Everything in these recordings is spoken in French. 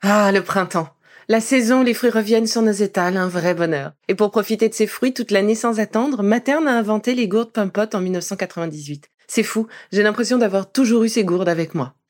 Ah, le printemps. La saison les fruits reviennent sur nos étals, un vrai bonheur. Et pour profiter de ces fruits toute l'année sans attendre, Materne a inventé les gourdes Pimpot en 1998. C'est fou, j'ai l'impression d'avoir toujours eu ces gourdes avec moi.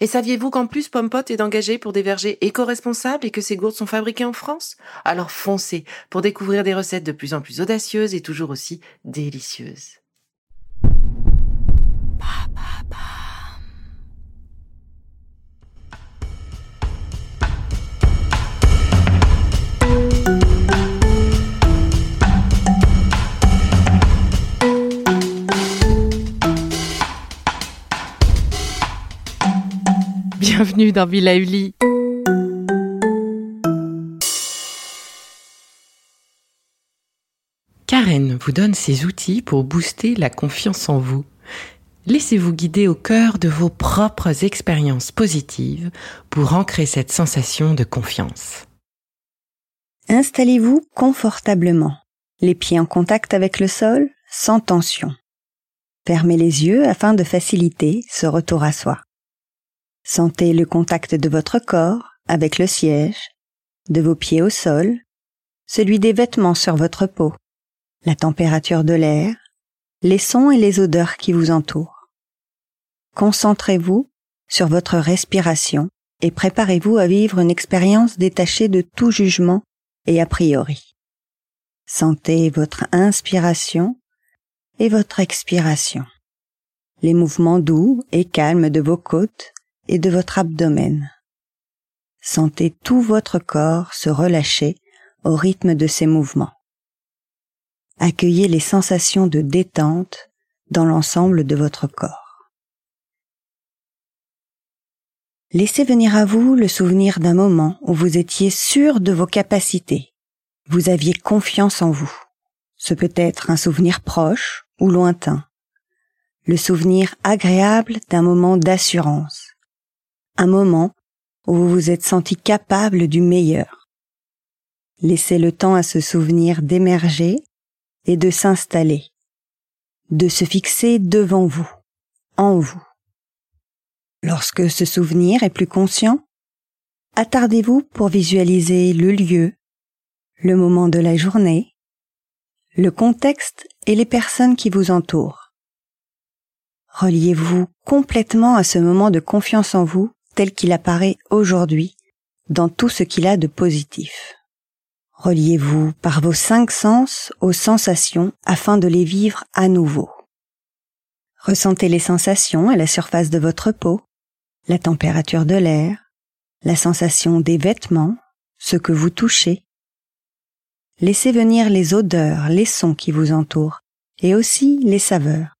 Et saviez-vous qu'en plus Pompot est engagé pour des vergers éco-responsables et que ces gourdes sont fabriquées en France? Alors foncez pour découvrir des recettes de plus en plus audacieuses et toujours aussi délicieuses. Bienvenue dans Villa Uli. Karen vous donne ses outils pour booster la confiance en vous. Laissez-vous guider au cœur de vos propres expériences positives pour ancrer cette sensation de confiance. Installez-vous confortablement, les pieds en contact avec le sol, sans tension. Fermez les yeux afin de faciliter ce retour à soi. Sentez le contact de votre corps avec le siège, de vos pieds au sol, celui des vêtements sur votre peau, la température de l'air, les sons et les odeurs qui vous entourent. Concentrez-vous sur votre respiration et préparez-vous à vivre une expérience détachée de tout jugement et a priori. Sentez votre inspiration et votre expiration, les mouvements doux et calmes de vos côtes et de votre abdomen. Sentez tout votre corps se relâcher au rythme de ces mouvements. Accueillez les sensations de détente dans l'ensemble de votre corps. Laissez venir à vous le souvenir d'un moment où vous étiez sûr de vos capacités. Vous aviez confiance en vous. Ce peut être un souvenir proche ou lointain. Le souvenir agréable d'un moment d'assurance un moment où vous vous êtes senti capable du meilleur. Laissez le temps à ce souvenir d'émerger et de s'installer, de se fixer devant vous, en vous. Lorsque ce souvenir est plus conscient, attardez-vous pour visualiser le lieu, le moment de la journée, le contexte et les personnes qui vous entourent. Reliez-vous complètement à ce moment de confiance en vous tel qu'il apparaît aujourd'hui dans tout ce qu'il a de positif. Reliez-vous par vos cinq sens aux sensations afin de les vivre à nouveau. Ressentez les sensations à la surface de votre peau, la température de l'air, la sensation des vêtements, ce que vous touchez. Laissez venir les odeurs, les sons qui vous entourent, et aussi les saveurs.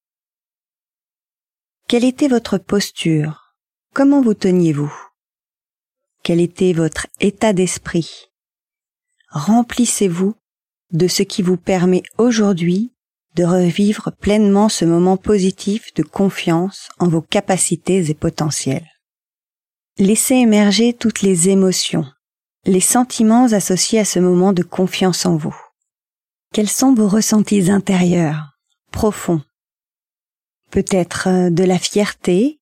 Quelle était votre posture Comment vous teniez-vous? Quel était votre état d'esprit? Remplissez-vous de ce qui vous permet aujourd'hui de revivre pleinement ce moment positif de confiance en vos capacités et potentiels. Laissez émerger toutes les émotions, les sentiments associés à ce moment de confiance en vous. Quels sont vos ressentis intérieurs, profonds? Peut-être euh, de la fierté,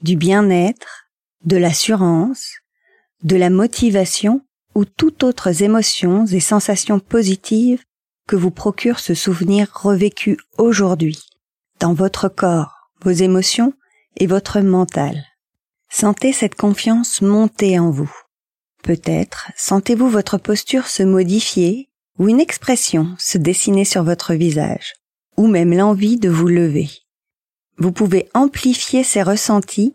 du bien-être, de l'assurance, de la motivation ou toutes autres émotions et sensations positives que vous procure ce souvenir revécu aujourd'hui, dans votre corps, vos émotions et votre mental. Sentez cette confiance monter en vous. Peut-être sentez-vous votre posture se modifier ou une expression se dessiner sur votre visage, ou même l'envie de vous lever vous pouvez amplifier ces ressentis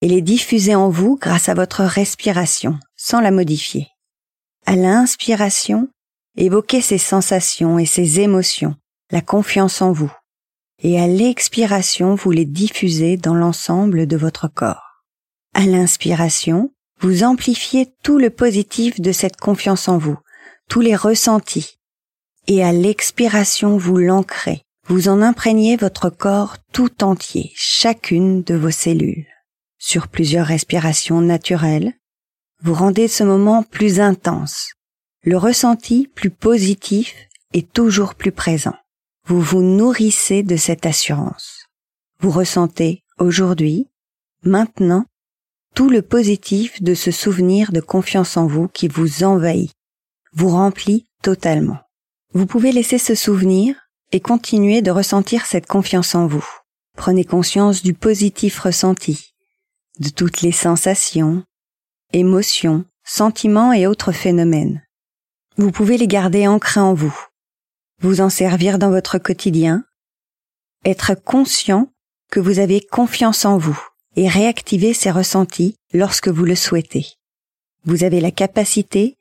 et les diffuser en vous grâce à votre respiration, sans la modifier. À l'inspiration, évoquez ces sensations et ces émotions, la confiance en vous. Et à l'expiration, vous les diffusez dans l'ensemble de votre corps. À l'inspiration, vous amplifiez tout le positif de cette confiance en vous, tous les ressentis. et à l'expiration vous l'ancrez. Vous en imprégnez votre corps tout entier, chacune de vos cellules. Sur plusieurs respirations naturelles, vous rendez ce moment plus intense, le ressenti plus positif et toujours plus présent. Vous vous nourrissez de cette assurance. Vous ressentez aujourd'hui, maintenant, tout le positif de ce souvenir de confiance en vous qui vous envahit, vous remplit totalement. Vous pouvez laisser ce souvenir et continuer de ressentir cette confiance en vous. Prenez conscience du positif ressenti, de toutes les sensations, émotions, sentiments et autres phénomènes. Vous pouvez les garder ancrés en vous, vous en servir dans votre quotidien, être conscient que vous avez confiance en vous et réactiver ces ressentis lorsque vous le souhaitez. Vous avez la capacité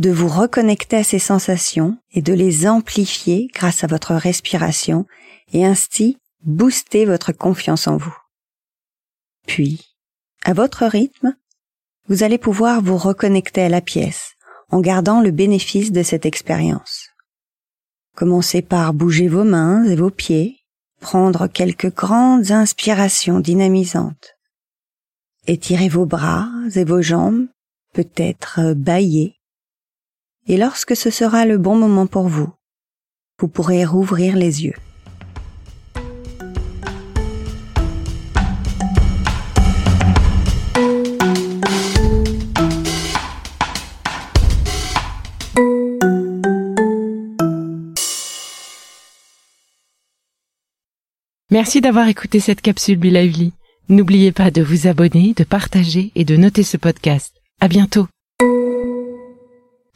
de vous reconnecter à ces sensations et de les amplifier grâce à votre respiration et ainsi booster votre confiance en vous. Puis, à votre rythme, vous allez pouvoir vous reconnecter à la pièce en gardant le bénéfice de cette expérience. Commencez par bouger vos mains et vos pieds, prendre quelques grandes inspirations dynamisantes. Étirez vos bras et vos jambes, peut-être bailler. Et lorsque ce sera le bon moment pour vous, vous pourrez rouvrir les yeux. Merci d'avoir écouté cette capsule Be Lively. N'oubliez pas de vous abonner, de partager et de noter ce podcast. À bientôt.